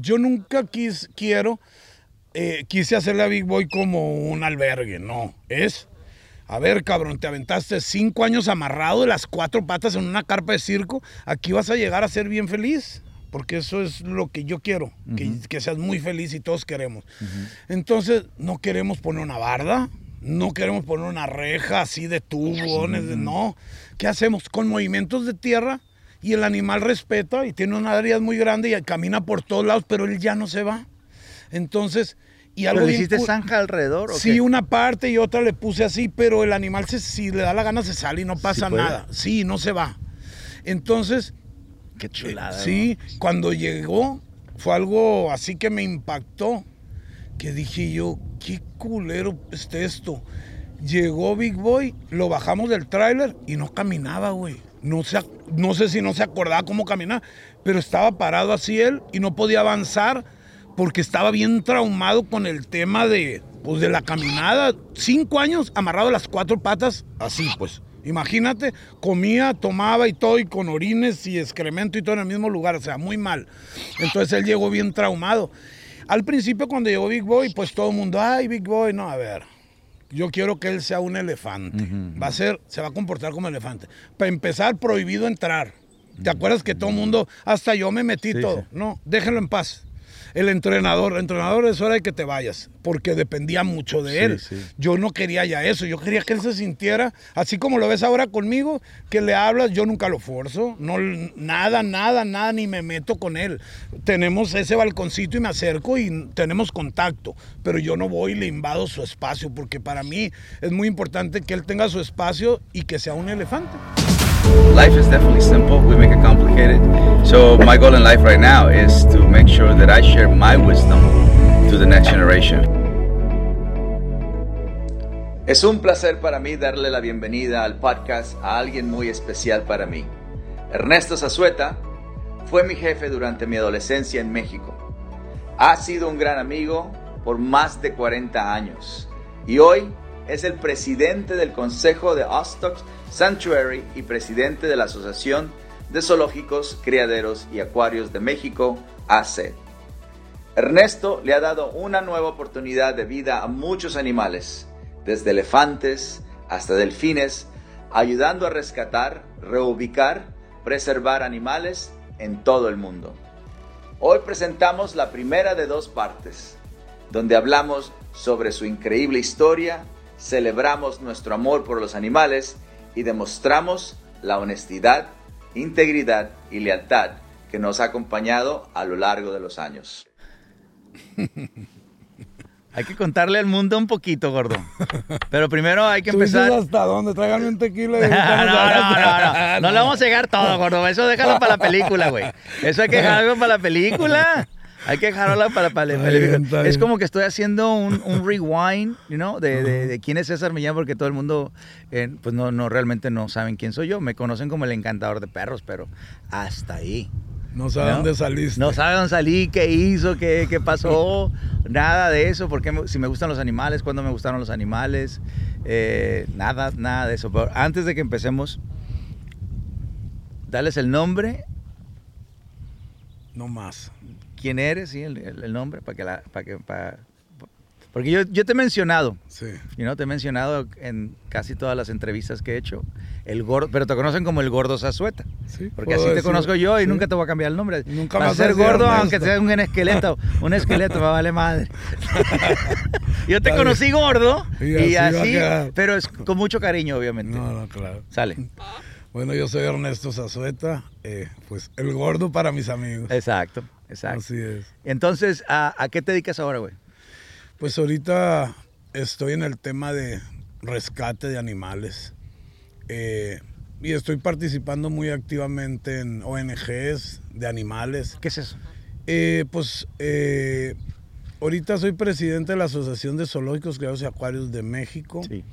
yo nunca quis, quiero, eh, quise hacerle a Big Boy como un albergue, no, es, a ver cabrón, te aventaste cinco años amarrado de las cuatro patas en una carpa de circo, aquí vas a llegar a ser bien feliz, porque eso es lo que yo quiero, que, que seas muy feliz y todos queremos. Entonces, no queremos poner una barda, no queremos poner una reja así de tubones, de- no. ¿Qué hacemos? Con movimientos de tierra y el animal respeta y tiene una área muy grande y camina por todos lados, pero él ya no se va. Entonces, y algo ¿Pero hiciste zanja alrededor? o Sí, qué? una parte y otra le puse así, pero el animal se- si le da la gana se sale y no pasa nada. Sí, no se va. Entonces, Qué chulada. Sí, cuando llegó fue algo así que me impactó, que dije yo, qué culero es esto. Llegó Big Boy, lo bajamos del tráiler y no caminaba, güey. No, sé, no sé si no se acordaba cómo caminar, pero estaba parado así él y no podía avanzar porque estaba bien traumado con el tema de, pues, de la caminada. Cinco años amarrado a las cuatro patas, así pues. Imagínate, comía, tomaba y todo, y con orines y excremento y todo en el mismo lugar, o sea, muy mal. Entonces él llegó bien traumado. Al principio cuando llegó Big Boy, pues todo el mundo, ay, Big Boy, no, a ver, yo quiero que él sea un elefante. Va a ser, se va a comportar como elefante. Para empezar, prohibido entrar. ¿Te acuerdas que todo el mundo, hasta yo me metí Sí, todo? sí. No, déjenlo en paz. El entrenador, el entrenador es hora de que te vayas, porque dependía mucho de Sí, él. sí. Yo no quería ya eso, yo quería que él se sintiera, así como lo ves ahora conmigo, que le hablas, yo nunca lo forzo, no, nada, nada, nada, ni me meto con él. Tenemos ese balconcito y me acerco y tenemos contacto, pero yo no voy y le invado su espacio, porque para mí es muy importante que él tenga su espacio y que sea un elefante. Life is definitely simple. We make it complicated. So my goal in life right now is to make sure that I share my wisdom to the next generation. Es un placer para mí darle la bienvenida al podcast a alguien muy especial para mí. Ernesto Zazueta fue mi jefe durante mi adolescencia en México. Ha sido un gran amigo por más de 40 años y hoy es el presidente del Consejo de Ostock Sanctuary y presidente de la Asociación de Zoológicos, Criaderos y Acuarios de México, AC. Ernesto le ha dado una nueva oportunidad de vida a muchos animales, desde elefantes hasta delfines, ayudando a rescatar, reubicar, preservar animales en todo el mundo. Hoy presentamos la primera de dos partes, donde hablamos sobre su increíble historia, celebramos nuestro amor por los animales y demostramos la honestidad, integridad y lealtad que nos ha acompañado a lo largo de los años. Hay que contarle al mundo un poquito, gordo. Pero primero hay que ¿Tú dices empezar. hasta dónde? Tráiganme un tequila. y No, no, no, no. No le vamos a llegar todo, gordo. Eso déjalo para la película, güey. Eso hay que dejarlo para la película. Hay que dejarlo para, para Está bien, Es como que estoy haciendo un, un rewind, you know, de, de- de quién es César Millán, porque todo el mundo, eh, pues no, no, realmente no saben quién soy yo. Me conocen como el encantador de perros, pero hasta ahí. No a ¿no? dónde saliste. No sabe dónde salí, qué hizo, qué, qué pasó, nada de eso, porque me- si me gustan los animales, cuándo me gustaron los animales, eh, nada, nada de eso. Pero antes de que empecemos, dales el nombre, No más. Quién eres, sí, el, nombre, para que la, para que, para- porque yo, yo te he mencionado, Sí. you know, te he mencionado en casi todas las entrevistas que he hecho, el gordo, pero te conocen como el gordo Zazueta. Sí, Porque así te conozco yo y sí. nunca te voy a cambiar el nombre. Nunca vas a ser gordo aunque sea un esqueleto. Un esqueleto me vale madre. yo te conocí gordo Y y así pero es con mucho cariño, obviamente. No, no, claro. Sale. Bueno, yo soy Ernesto Zazueta, eh, pues el gordo para mis amigos. Exacto, exacto. Así es. Entonces, ¿a, a qué te dedicas ahora, güey? Pues ahorita estoy en el tema de rescate de animales. eh, y estoy participando muy activamente en ONGs de animales. ¿Qué es eso? Eh, pues eh, ahorita soy presidente de la Asociación de Zoológicos, Criados y Acuarios de México. Sí.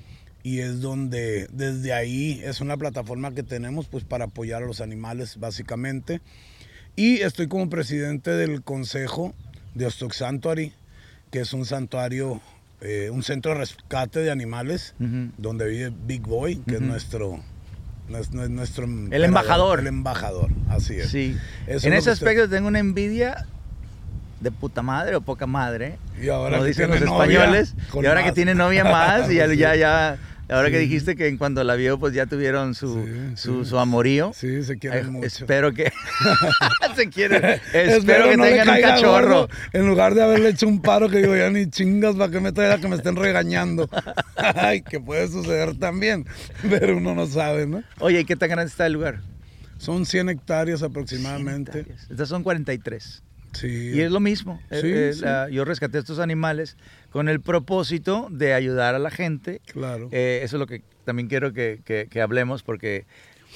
y es donde desde ahí es una plataforma que tenemos pues para apoyar a los animales básicamente y estoy como presidente del consejo de Ostock Sanctuary que es un santuario eh, un centro de rescate de animales donde vive Big Boy que es nuestro nues- nues- nuestro embajador. el embajador así es Sí. Eso es en ese usted- aspecto tengo una envidia de puta madre o poca madre. Y ahora como que dicen los españoles. Y ahora que tiene novia más. y ya, Sí. ya, ya- Ahora que dijiste que en cuanto la vio, pues ya tuvieron su, Sí, su, sí. su amorío. Sí, se quieren Eh, mucho. Espero que. se quieren. Espero, Espero que no le tengan un cachorro. gordo, En lugar de haberle hecho un paro que digo, ya ni chingas, ¿para qué me trae a que me estén regañando? Ay, que puede suceder también. Pero uno no sabe, ¿no? Oye, ¿y qué tan grande está el lugar? Son 100 hectáreas aproximadamente. Hectáreas. Estas son 43. Sí. Y es lo mismo. Eh, Sí, eh, sí. la- yo rescaté estos animales con el propósito de ayudar a la gente. Claro. Eh, eso es lo que también quiero que, que- que hablemos porque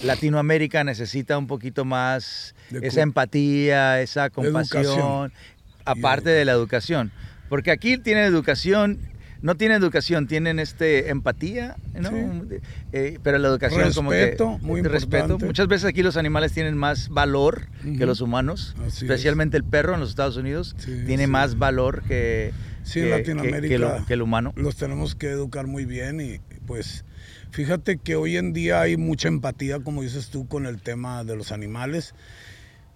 Latinoamérica necesita un poquito más De esa empatía, esa compasión, Educación. aparte de la educación. Porque aquí tienen educación, no tienen educación, tienen este empatía, ¿no? Sí. Eh, pero la educación como que Respeto, muy respeto. importante. Muchas veces aquí los animales tienen más valor que los humanos, Así especialmente el perro en los Estados Unidos Sí, tiene sí. más valor que, Sí, en que- que- Latinoamérica que lo- que el humano. los tenemos que educar muy bien y pues fíjate que hoy en día hay mucha empatía, como dices tú, con el tema de los animales,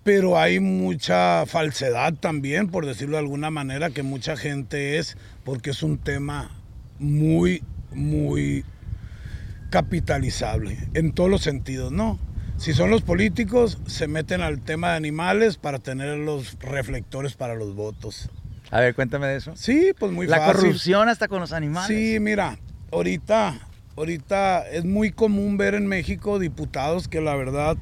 pero hay mucha falsedad también, por decirlo de alguna manera, que mucha gente es, porque es un tema muy, muy capitalizable en todos los sentidos, ¿no? Si son los políticos, se meten al tema de animales para tener los reflectores para los votos. A ver, cuéntame de eso. Sí, pues muy la fácil. corrupción hasta con los animales. Sí, mira, ahorita, ahorita es muy común ver en México diputados que la verdad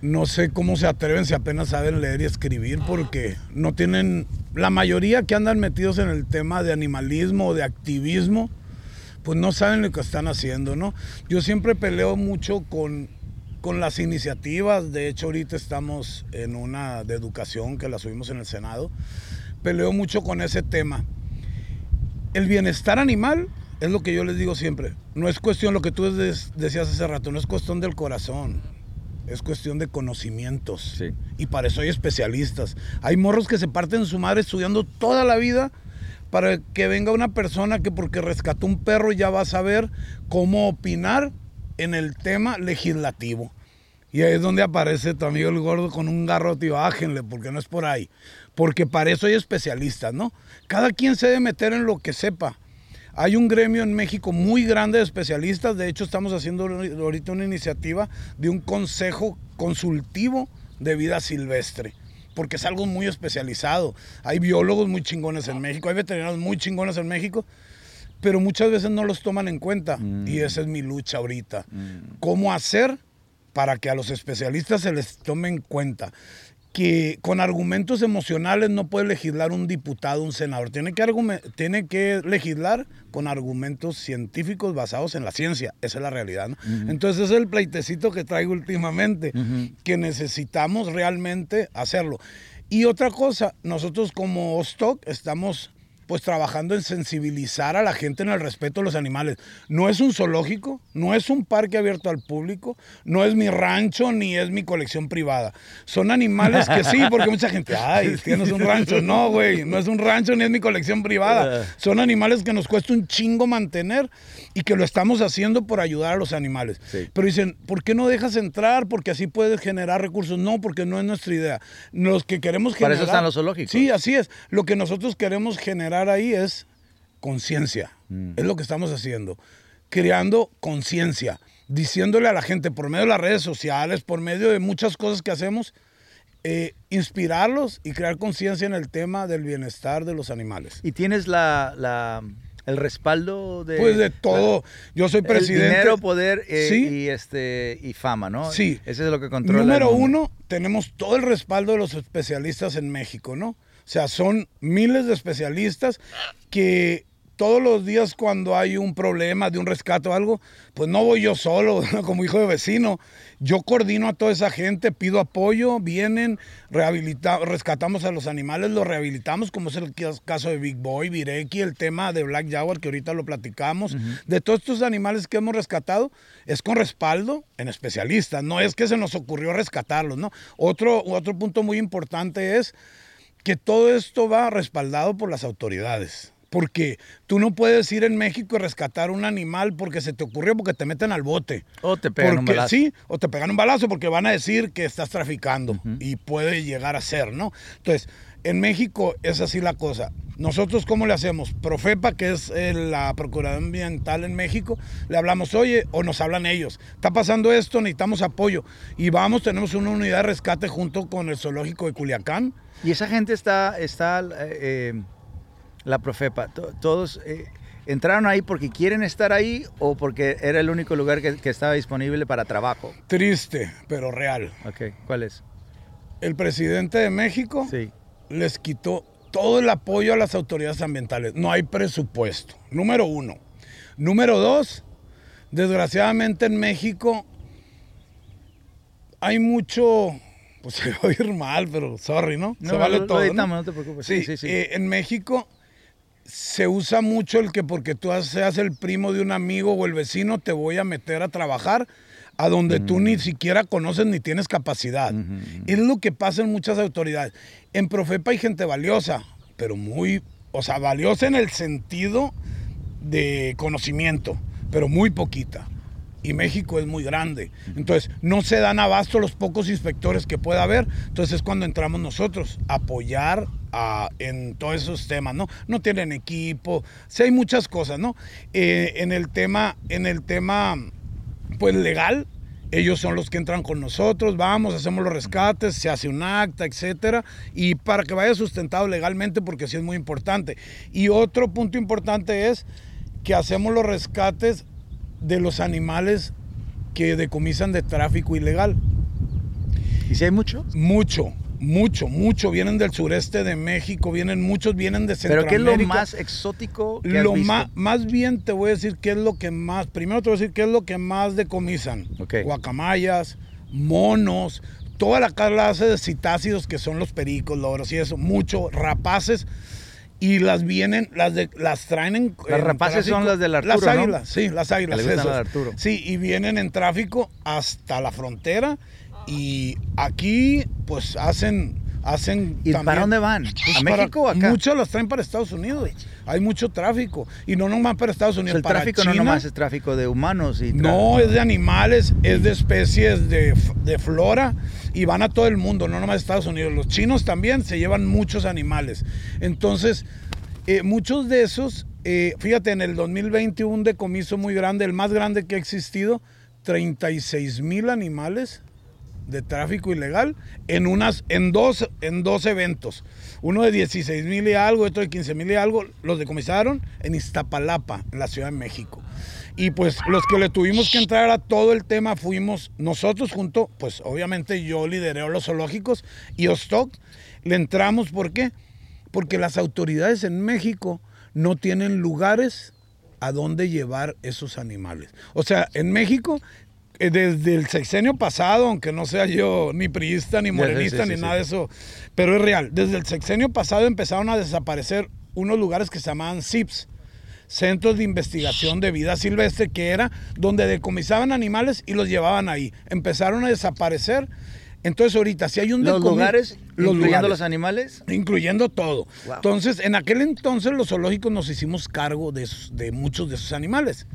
no sé cómo se atreven si apenas saben leer y escribir porque no tienen, la mayoría que andan metidos en el tema de animalismo o de activismo, pues no saben lo que están haciendo, ¿no? Yo siempre peleo mucho con, con las iniciativas, de hecho ahorita estamos en una de educación que la subimos en el Senado, peleo mucho con ese tema. El bienestar animal es lo que yo les digo siempre. No es cuestión, lo que tú decías hace rato, no es cuestión del corazón. Es cuestión de conocimientos. Sí. Y para eso hay especialistas. Hay morros que se parten su madre estudiando toda la vida para que venga una persona que porque rescató un perro ya va a saber cómo opinar en el tema legislativo. Y ahí es donde aparece tu amigo el gordo con un garrote y bájenle, porque no es por ahí. Porque para eso hay especialistas, ¿no? Cada quien se debe meter en lo que sepa. Hay un gremio en México muy grande de especialistas. De hecho, estamos haciendo ahorita una iniciativa de un consejo consultivo de vida silvestre. Porque es algo muy especializado. Hay biólogos muy chingones en México, hay veterinarios muy chingones en México, pero muchas veces no los toman en cuenta. Y esa es mi lucha ahorita. ¿Cómo hacer para que a los especialistas se les tome en cuenta? Que con argumentos emocionales no puede legislar un diputado, un senador. Tiene que, tiene que legislar con argumentos científicos basados en la ciencia. Esa es la realidad. ¿no? Entonces ese es el pleitecito que traigo últimamente, que necesitamos realmente hacerlo. Y otra cosa, nosotros como Stock estamos pues trabajando en sensibilizar a la gente en el respeto a los animales. No es un zoológico, no es un parque abierto al público, no es mi rancho ni es mi colección privada. Son animales que sí, porque mucha gente, ay, tienes un rancho. No, güey, no es un rancho ni es mi colección privada. Son animales que nos cuesta un chingo mantener y que lo estamos haciendo por ayudar a los animales. Sí. Pero dicen, ¿por qué no dejas entrar? Porque así puedes generar recursos. No, porque no es nuestra idea. Los que queremos Para generar... eso están los zoológicos. Sí, así es. Lo que nosotros queremos generar ahí es conciencia. Mm. Es lo que estamos haciendo. Creando conciencia. Diciéndole a la gente por medio de las redes sociales, por medio de muchas cosas que hacemos, eh, inspirarlos y crear conciencia en el tema del bienestar de los animales. Y tienes la, la- el respaldo de. Pues de todo. Yo soy presidente. El dinero, poder eh, Sí. y, este, y fama, ¿no? Sí. Ese es lo que controla. Número uno, tenemos todo el respaldo de los especialistas en México, ¿no? O sea, son miles de especialistas que todos los días cuando hay un problema de un rescate o algo, pues no voy yo solo, como hijo de vecino. Yo coordino a toda esa gente, pido apoyo, vienen, rehabilita- rescatamos a los animales, los rehabilitamos, como es el caso de Big Boy, Vireki, el tema de Black Jaguar, que ahorita lo platicamos. De todos estos animales que hemos rescatado, es con respaldo en especialistas, no es que se nos ocurrió rescatarlos, ¿no? Otro, otro punto muy importante es que todo esto va respaldado por las autoridades. Porque tú no puedes ir en México y rescatar un animal porque se te ocurrió, porque te meten al bote. O te pegan un balazo. Sí, o te pegan un balazo porque van a decir que estás traficando y puede llegar a ser, ¿no? Entonces, En México es así la cosa. Nosotros, ¿cómo le hacemos? Profepa, que es eh, la Procuraduría Ambiental en México, le hablamos, oye, o nos hablan ellos, está pasando esto, necesitamos apoyo. Y vamos, tenemos una unidad de rescate junto con el zoológico de Culiacán. Y esa gente está, está eh, la Profepa, to- todos eh, entraron ahí porque quieren estar ahí o porque era el único lugar que, que estaba disponible para trabajo. Triste, pero real. Ok, ¿cuál es? El presidente de México Sí. Les quitó todo el apoyo a las autoridades ambientales. No hay presupuesto. Número uno. Número dos, desgraciadamente en México hay mucho, pues se va a oír mal, pero sorry, ¿no? se No, vale lo- lo todo. ¿no? editamos, no te preocupes. Sí, Sí, sí, sí. eh, en México se usa mucho el que porque tú seas el primo de un amigo o el vecino te voy a meter a trabajar a donde tú Mm. ni siquiera conoces ni tienes capacidad. Es lo que pasa en muchas autoridades. En Profepa hay gente valiosa, pero muy, o sea, valiosa en el sentido de conocimiento, pero muy poquita. Y México es muy grande. Entonces, no se dan abasto los pocos inspectores que pueda haber. Entonces es cuando entramos nosotros, a apoyar a- en todos esos temas, ¿no? No tienen equipo, sí hay muchas cosas, ¿no? Eh, en el tema, en el tema, pues legal, ellos son los que entran con nosotros, vamos, hacemos los rescates, se hace un acta, etcétera, y para que vaya sustentado legalmente, porque sí es muy importante. Y otro punto importante es que hacemos los rescates de los animales que decomisan de tráfico ilegal. ¿Y si hay mucho? Mucho, mucho, mucho. Vienen del sureste de México, vienen muchos, vienen de ¿Pero Centroamérica. qué es lo más exótico que has Lo visto? más, más bien te voy a decir qué es lo que más, primero te voy a decir qué es lo que más decomisan. Ok. Guacamayas, monos, toda la clase de citácidos que son los pericos, loros y eso, mucho, rapaces. Y las vienen, las de, las traen en. Las en rapaces son las del Arturo, Las ¿no? águilas, sí, las águilas. Esas. las de Arturo. Sí, y vienen en tráfico hasta la frontera. Y aquí, pues hacen. hacen ¿Y también- para dónde van? pues ¿A México o acá? Muchos los traen para Estados Unidos. Hay mucho tráfico. Y no nomás para Estados O sea, Unidos. el para tráfico no nomás es tráfico de humanos y No, es de animales, es de especies de, de flora y van a todo el mundo, no nomás a Estados Unidos. Los chinos también se llevan muchos animales. Entonces, eh, muchos de esos, eh, fíjate, en el 2020 hubo un decomiso muy grande, el más grande que ha existido, 36 mil animales de tráfico ilegal en unas en dos en dos eventos. Uno de 16 mil y algo otro de 15 mil y algo los decomisaron en Iztapalapa en la Ciudad de México. Y pues los que le tuvimos que entrar a todo el tema fuimos nosotros junto pues obviamente yo lideré los zoológicos y Ostock. Le entramos ¿por qué? porque las autoridades en México no tienen lugares a dónde llevar esos animales. O sea en México desde el sexenio pasado, aunque no sea yo ni priista, ni Ya, sí, morenista, sí, ni sí. nada de eso, pero es real. Desde el sexenio pasado empezaron a desaparecer unos lugares que se llamaban CIPS, Centros de Investigación de Vida Silvestre, que era donde decomisaban animales y los llevaban ahí. Empezaron a desaparecer. Entonces ahorita, si hay un los lugares, los incluyendo lugares los animales. incluyendo todo. Wow. Entonces, en aquel entonces los zoológicos nos hicimos cargo de, esos- de muchos de esos animales.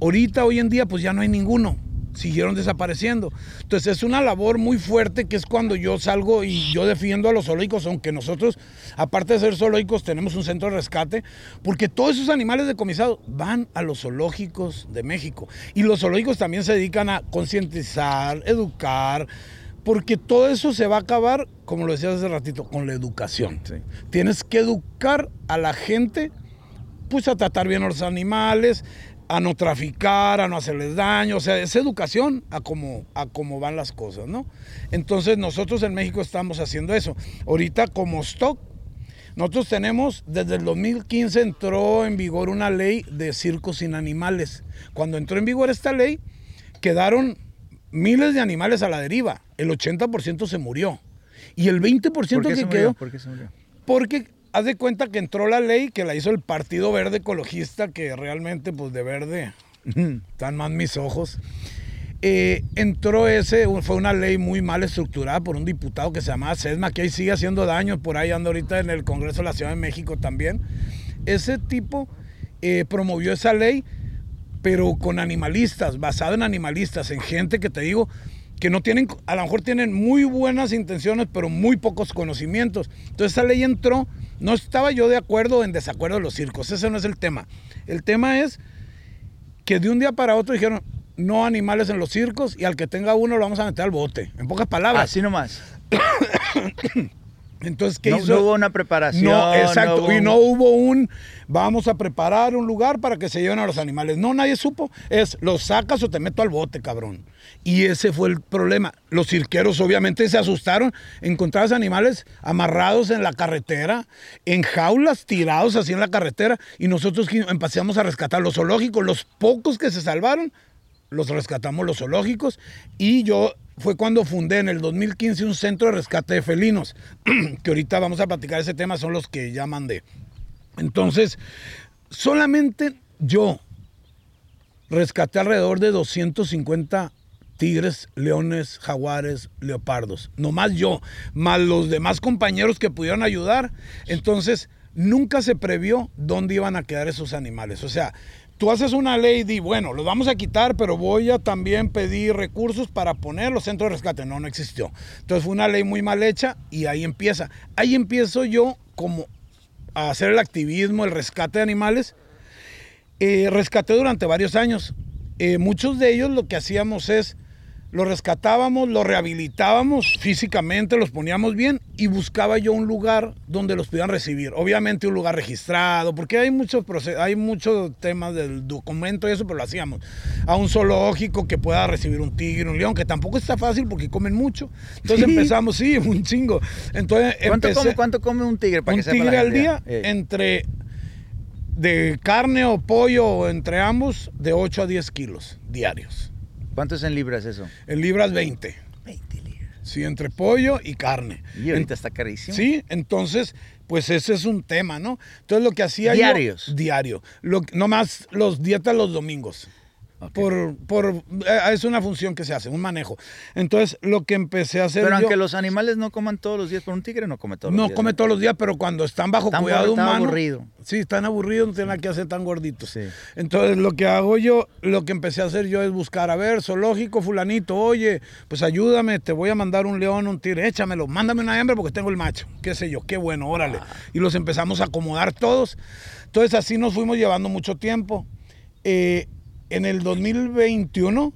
Ahorita, hoy en día, pues ya no hay ninguno. Siguieron desapareciendo. Entonces es una labor muy fuerte que es cuando yo salgo y yo defiendo a los zoológicos, aunque nosotros, aparte de ser zoológicos, tenemos un centro de rescate, porque todos esos animales decomisados van a los zoológicos de México. Y los zoológicos también se dedican a concientizar, educar, porque todo eso se va a acabar, como lo decías hace ratito, con la educación. Sí. Tienes que educar a la gente, pues a tratar bien a los animales, a no traficar, a no hacerles daño, o sea, es educación a cómo, a cómo van las cosas, ¿no? Entonces nosotros en México estamos haciendo eso. Ahorita como stock, nosotros tenemos, desde el 2015 entró en vigor una ley de circos sin animales. Cuando entró en vigor esta ley, quedaron miles de animales a la deriva. El 80% se murió. Y el 20% ¿Por qué que se murió? quedó, ¿Por qué se murió? porque haz de cuenta que entró la ley que la hizo el Partido Verde Ecologista, que realmente, pues de verde, están más mis ojos. Eh, entró ese, fue una ley muy mal estructurada por un diputado que se llamaba Sesma, que ahí sigue haciendo daño, por ahí anda ahorita en el Congreso de la Ciudad de México también. Ese tipo eh, promovió esa ley, pero con animalistas, basado en animalistas, en gente que te digo que no tienen, a lo mejor tienen muy buenas intenciones, pero muy pocos conocimientos. Entonces esa ley entró, no estaba yo de acuerdo o en desacuerdo de los circos, ese no es el tema. El tema es que de un día para otro dijeron, no animales en los circos y al que tenga uno lo vamos a meter al bote, en pocas palabras. Así nomás. Entonces, ¿qué No, hizo? no hubo una preparación. No, exacto. hubo y no hubo un, vamos a preparar un lugar para que se lleven a los animales. No, nadie supo. Es, los sacas o te meto al bote, cabrón. Y ese fue el problema. Los cirqueros obviamente se asustaron. Encontrabas animales amarrados en la carretera, en jaulas tirados así en la carretera. Y nosotros empezamos a rescatar los zoológicos. Los pocos que se salvaron, los rescatamos los zoológicos. Y yo fue cuando fundé en el 2015 un centro de rescate de felinos. que ahorita vamos a platicar ese tema, son los que ya mandé. Entonces, solamente yo rescaté alrededor de 250 tigres, leones, jaguares, leopardos. Nomás yo, más los demás compañeros que pudieron ayudar. Entonces, nunca se previó dónde iban a quedar esos animales. O sea, tú haces una ley y bueno, los vamos a quitar, pero voy a también pedir recursos para poner los centros de rescate. No, no existió. Entonces fue una ley muy mal hecha y ahí empieza. Ahí empiezo yo como a hacer el activismo, el rescate de animales. Eh, rescaté durante varios años. Eh, muchos de ellos lo que hacíamos es, los rescatábamos, los rehabilitábamos físicamente, los poníamos bien y buscaba yo un lugar donde los pudieran recibir. Obviamente un lugar registrado, porque hay muchos hay muchos temas del documento y eso, pero lo hacíamos. A un zoológico que pueda recibir un tigre, un león, que tampoco está fácil porque comen mucho. Entonces Sí. empezamos, sí, un chingo. Entonces ¿Cuánto, empecé- come, cuánto come un tigre? Para un que sepa la tigre al día entre de carne o pollo entre ambos de 8 a 10 kilos diarios. ¿Cuánto es en libras eso? En libras 20. 20 libras. Sí, entre pollo y carne. Y ahorita En- está carísimo. Sí, entonces, pues ese es un tema, ¿no? Entonces lo que hacía Diarios. yo... Diario. Lo, nomás los dietas los domingos. Por, por, eh, es una función que se hace, un manejo. Entonces, lo que empecé a hacer Pero yo... aunque los animales no coman todos los días, pero un tigre no come todos los no días. come todos los días, pero cuando están bajo Están cuidado humano. aburrido. Sí, están aburridos, no tienen nada que hacer tan gorditos. Sí. Entonces, lo que hago yo, lo que empecé a hacer yo es buscar, a ver, zoológico, fulanito, oye, pues ayúdame, te voy a mandar un león, un tigre, échamelo, mándame una hembra porque tengo el macho, qué sé yo, qué bueno, órale. Ah. Y los empezamos a acomodar todos. Entonces, así nos fuimos llevando mucho tiempo. Eh, en el 2021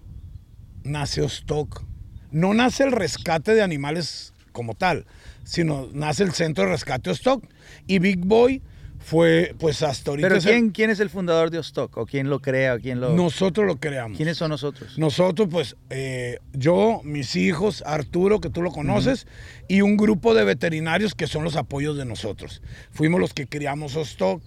nace Stock. No nace el rescate de animales como tal, sino nace el centro de rescate Stock. Y Big Boy fue, pues hasta ahorita. Pero ¿quién, ¿quién es el fundador de Ostock? ¿O quién lo crea? ¿O quién lo...? nosotros lo creamos. ¿Quiénes son nosotros? Nosotros, pues, eh, yo, mis hijos, Arturo, que tú lo conoces, y un grupo de veterinarios que son los apoyos de nosotros. Fuimos los que criamos Stock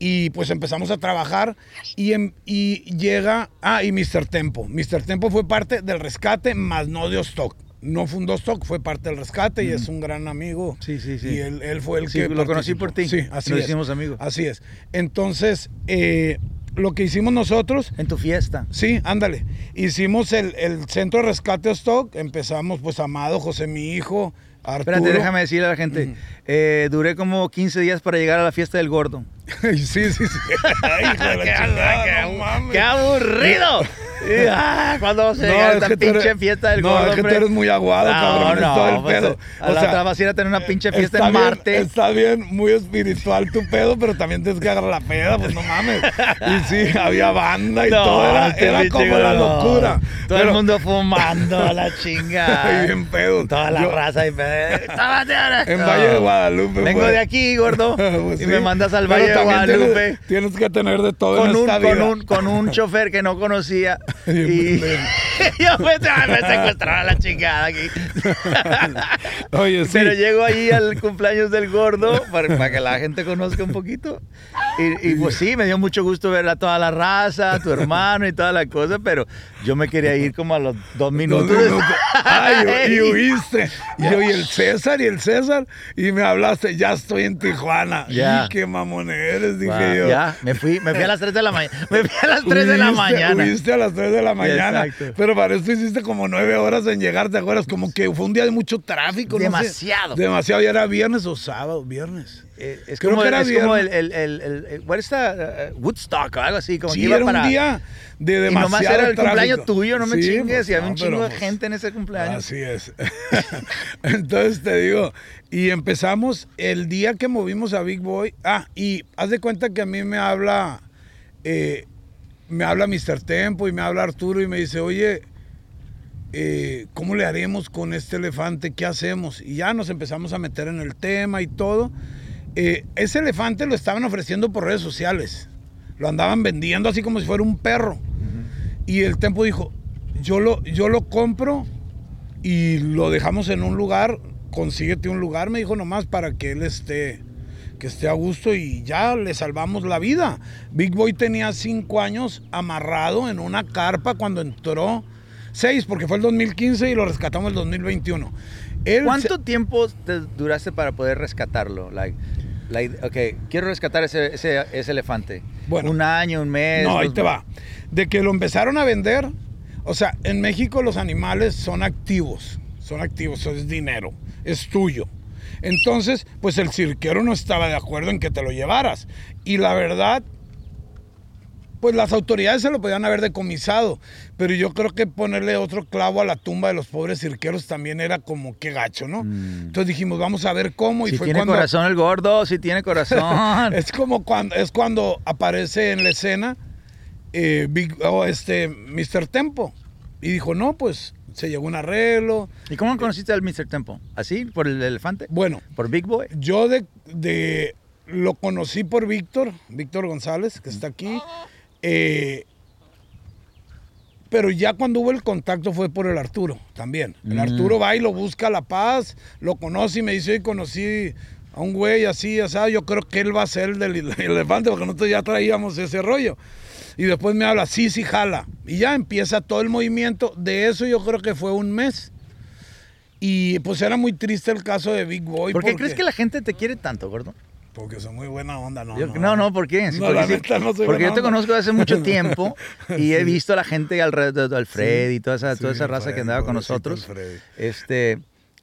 y pues empezamos a trabajar y, em- y llega, ah, y Mr. Tempo. Mr. Tempo fue parte del rescate, más no de Stock. No fundó Stock, fue parte del rescate y es un gran amigo. Sí, sí, sí. Y él, él fue el Sí, que. lo conocí por ti. Sí, así es. hicimos amigos. Así es. Entonces, eh, lo que hicimos nosotros En tu fiesta. Sí, ándale. Hicimos el, el centro de rescate Stock. Empezamos, pues, Amado, José, mi hijo, Arturo. Espérate, déjame decirle a la gente. eh, duré como 15 días para llegar a la fiesta del gordo. sí, sí, sí. Ay, hijo de la chingada, no mames. ¡Qué aburrido! Y, ah, ¿Cuándo vamos a No, llegar es esta pinche eres- fiesta del no, gordo, es que tú eres muy aguado, cabrón, es todo el pues, pedo. A O la sea, otra vas a ir a tener una pinche fiesta en bien, Marte. Está bien, muy espiritual tu pedo, pero también tienes que agarrar la peda, pues no mames. Y sí, había banda y No, todo, era, este era como la locura. Todo el mundo fumando a la chinga. Ay, bien pedo. Toda la Yo- raza y En Valle de Guadalupe. Vengo fue. de aquí, gordo. Pues y sí, me mandas al Valle de tienes- Guadalupe. Tienes, que tener de todo Con en un, esta con, vida. un, con un chofer que no conocía. Y yo me, me secuestraron a la chingada aquí. Oye, sí. Pero llego ahí al cumpleaños del gordo para, para que la gente conozca un poquito. Y, y, pues sí, me dio mucho gusto ver a toda la raza, a tu hermano y toda la cosa, pero yo me quería ir como a los dos Dos minutos. minutos. Ay, y huiste. Y yo, y el César, y el César, y me hablaste, ya estoy en Tijuana. Ya. Y qué mamón eres, dije Va, yo. Ya, me fui, me fui a las 3 de la mañana. Me fui a las 3 de la mañana. Huiste a las 3 de la mañana. Exacto. Pero para esto hiciste como nueve horas en llegar, ¿te acuerdas? Como que fue un día de mucho tráfico. no sé. Demasiado. Demasiado. Y era viernes o sábado, viernes. Eh, es Creo como, que era es como el, el, el, el- is that? Uh, Woodstock o algo así. Como que iba era para- un día de Y demasiado nomás era el tráfico. cumpleaños tuyo, no me Sí, chingues. pues, y había no, un chingo de pues, gente en ese cumpleaños. Así es. Entonces te digo, y empezamos el día que movimos a Big Boy. Ah, y haz de cuenta que a mí me habla, eh, me habla Mr. Tempo y me habla Arturo y me dice, oye, eh, ¿cómo le haremos con este elefante? ¿Qué hacemos? Y ya nos empezamos a meter en el tema y todo. Eh, ese elefante lo estaban ofreciendo por redes sociales. Lo andaban vendiendo así como si fuera un perro. Y el Tempo dijo, yo lo, yo lo compro y lo dejamos en un lugar, consíguete un lugar, me dijo nomás para que él esté, que esté a gusto y ya le salvamos la vida. Big Boy tenía cinco años amarrado en una carpa cuando entró, seis, porque fue el 2015 y lo rescatamos el 2021. Él ¿Cuánto se- tiempo te duraste para poder rescatarlo? Like, like, ok, quiero rescatar ese, ese, ese elefante. Bueno. un año, un mes. No, ahí dos te va. De que lo empezaron a vender, o sea, en México los animales son activos, son activos, eso es dinero, es tuyo. Entonces, pues el cirquero no estaba de acuerdo en que te lo llevaras. Y la verdad, pues las autoridades se lo podían haber decomisado, pero yo creo que ponerle otro clavo a la tumba de los pobres cirqueros también era como que gacho, ¿no? Entonces dijimos, vamos a ver cómo. Y Si fue tiene cuando... corazón el gordo, si tiene corazón. Es como cuando, es cuando aparece en la escena eh, Big, oh, este, Mr. Tempo. Y dijo, no, pues se llegó un arreglo. ¿Y cómo conociste al Mr. Tempo? ¿Así? ¿Por el elefante? Bueno, ¿Por Big Boy? yo de, de- lo conocí por Víctor, Víctor González, que está aquí. eh, pero ya cuando hubo el contacto fue por el Arturo también. El Mm. Arturo va y lo busca a La Paz, lo conoce y me dice, hoy conocí a un güey así, así, yo creo que él va a ser el del elefante, porque nosotros ya traíamos ese rollo. Y después me habla, sí, sí, jala. Y ya empieza todo el movimiento. De eso yo creo que fue un mes. Y pues era muy triste el caso de Big Boy. ¿Por qué porque- crees que la gente te quiere tanto, gordo? Porque soy muy buena onda, no. Yo- no, no, ¿por qué? Sí, No, porque la sí, neta, no soy porque yo te conozco hace mucho tiempo y he visto a la gente alrededor del Fred y toda esa, toda esa raza que andaba con nosotros. Este,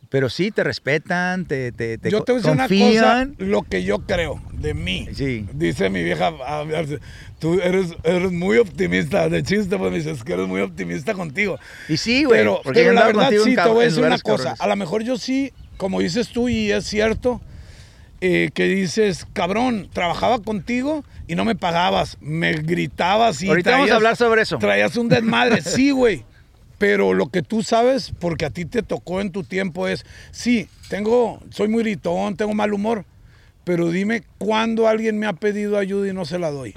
pero sí, te respetan, te, te, te yo te voy a decir una cosa, lo que yo creo de mí. Sí. Dice mi vieja, a ver, tú eres, eres muy optimista, de chiste, pues me dices que eres muy optimista contigo. Y sí, güey. Pero, la verdad sí, te voy a decir una cosa. cabrones. A lo mejor yo sí, como dices tú, y es cierto, eh, que dices, cabrón, trabajaba contigo y no me pagabas, me gritabas y Ahorita vamos a traías- hablar sobre eso. Traías un desmadre, sí, güey. Pero lo que tú sabes, porque a ti te tocó en tu tiempo, es, sí, tengo, soy muy gritón, tengo mal humor, pero dime cuándo alguien me ha pedido ayuda y no se la doy.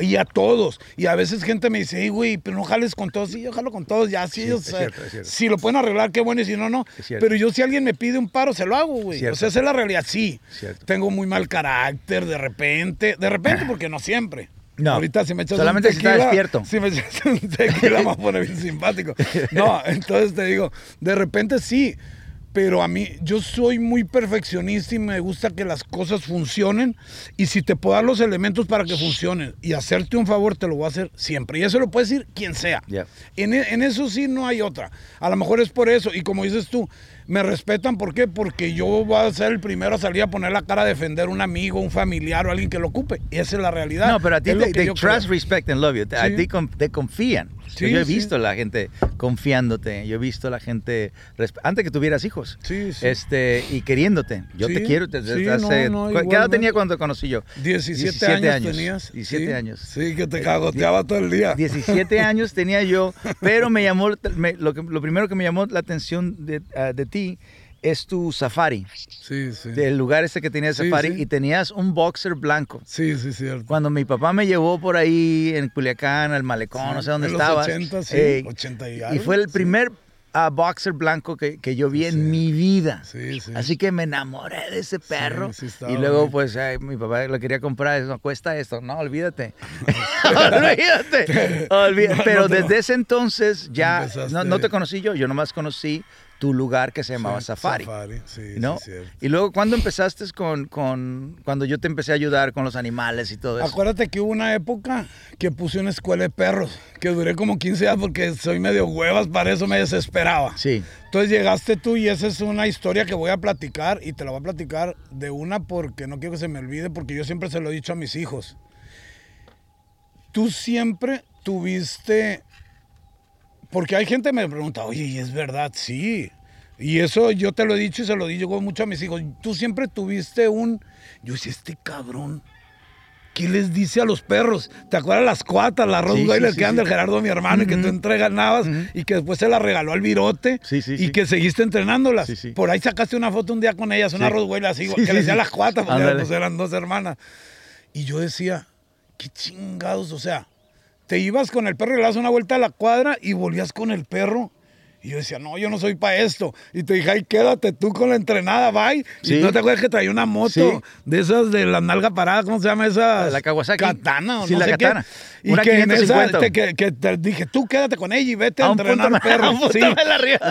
Y a todos. Y a veces gente me dice, güey, pero no jales con todos. Sí, yo jalo con todos, ya, sí, Sí, o sea, cierto, es cierto. si lo pueden arreglar, qué bueno, y si no, no. Pero yo si alguien me pide un paro, se lo hago, güey. O sea, esa es la realidad, sí. Cierto. Tengo muy mal carácter de repente, de repente porque no siempre. No, Ahorita si me echas solamente un si está tequila, despierto. Si me echas un tequila me poner bien simpático. No, entonces te digo, de repente sí, pero a mí yo soy muy perfeccionista y me gusta que las cosas funcionen y si te puedo dar los elementos para que funcionen y hacerte un favor te lo voy a hacer siempre y eso lo puede decir quien sea. Ya. En, e- en eso sí no hay otra. A lo mejor es por eso y como dices tú, me respetan ¿por qué? Porque yo voy a ser el primero a salir a poner la cara a defender un amigo, un familiar o alguien que lo ocupe. Esa es la realidad. No, pero a ti te, trust, creo. respect and love you. A Sí. ti te confían. Sí, yo he sí. visto la gente confiándote. Yo he visto la gente antes que tuvieras hijos. Sí, sí. Este y queriéndote. Yo te Sí, quiero desde sí, hace no, no, ¿cu- ¿Qué edad tenía cuando te conocí yo? 17, años, tenías. 17 Sí, años. Sí, que te cagoteaba todo el día. 17 años tenía yo, pero me llamó, me- lo, que- lo primero que me llamó la atención de, ah, de ti es tu safari, Sí, sí. del lugar ese que tenías Sí, safari, sí. y tenías un boxer blanco. Sí, sí, cierto. Cuando mi papá me llevó por ahí en Culiacán, al malecón, Sí, no sé dónde en los estabas. 80, sí, eh, 80 y y algo, fue el primer ah, boxer blanco que, que yo vi Sí. en mi vida. Sí, sí. Así que me enamoré de ese perro. sí, estaba y luego, pues, ay, mi papá lo quería comprar. Eso cuesta esto. No, olvídate. olvídate. Olví- No, Pero no desde ese entonces ya no, no te conocí yo. Yo nomás conocí tu lugar que se llamaba Sí, Safari. Safari, sí, ¿no? sí, y luego, ¿cuándo empezaste con, con, cuando yo te empecé a ayudar con los animales y todo eso? Acuérdate que hubo una época que puse una escuela de perros, que duré como 15 días porque soy medio huevas, para eso me desesperaba. Sí. Entonces llegaste tú y esa es una historia que voy a platicar y te la voy a platicar de una porque no quiero que se me olvide porque yo siempre se lo he dicho a mis hijos. Tú siempre tuviste, porque hay gente que me pregunta, oye, ¿y es verdad? Sí. Y eso yo te lo he dicho y se lo digo mucho a mis hijos. Tú siempre tuviste un, yo decía, este cabrón. ¿Qué les dice a los perros? ¿Te acuerdas las cuatas, las Sí, Rottweiler sí, sí, que eran sí. del Gerardo, mi hermano, y que tú entreganabas y que después se la regaló al virote y que seguiste entrenándolas? Por ahí sacaste una foto un día con ellas, una. Rottweiler así, Sí, que le decía sí. las cuatas, porque pues, eran dos hermanas. Y yo decía, qué chingados, o sea, te ibas con el perro y le das una vuelta a la cuadra y volvías con el perro. Y yo decía, no, yo no soy para esto. Y te dije, ay, quédate tú con la entrenada, bye. Sí. Y no te acuerdas que traía una moto Sí. de esas de la nalga parada, ¿cómo se llama esa? La Kawasaki. Katana o Sí, no la sé katana. qué. Y Una que en esa, 550. te, que, que te dije, tú quédate con ella y vete a, A entrenar punto perros. a sí. la.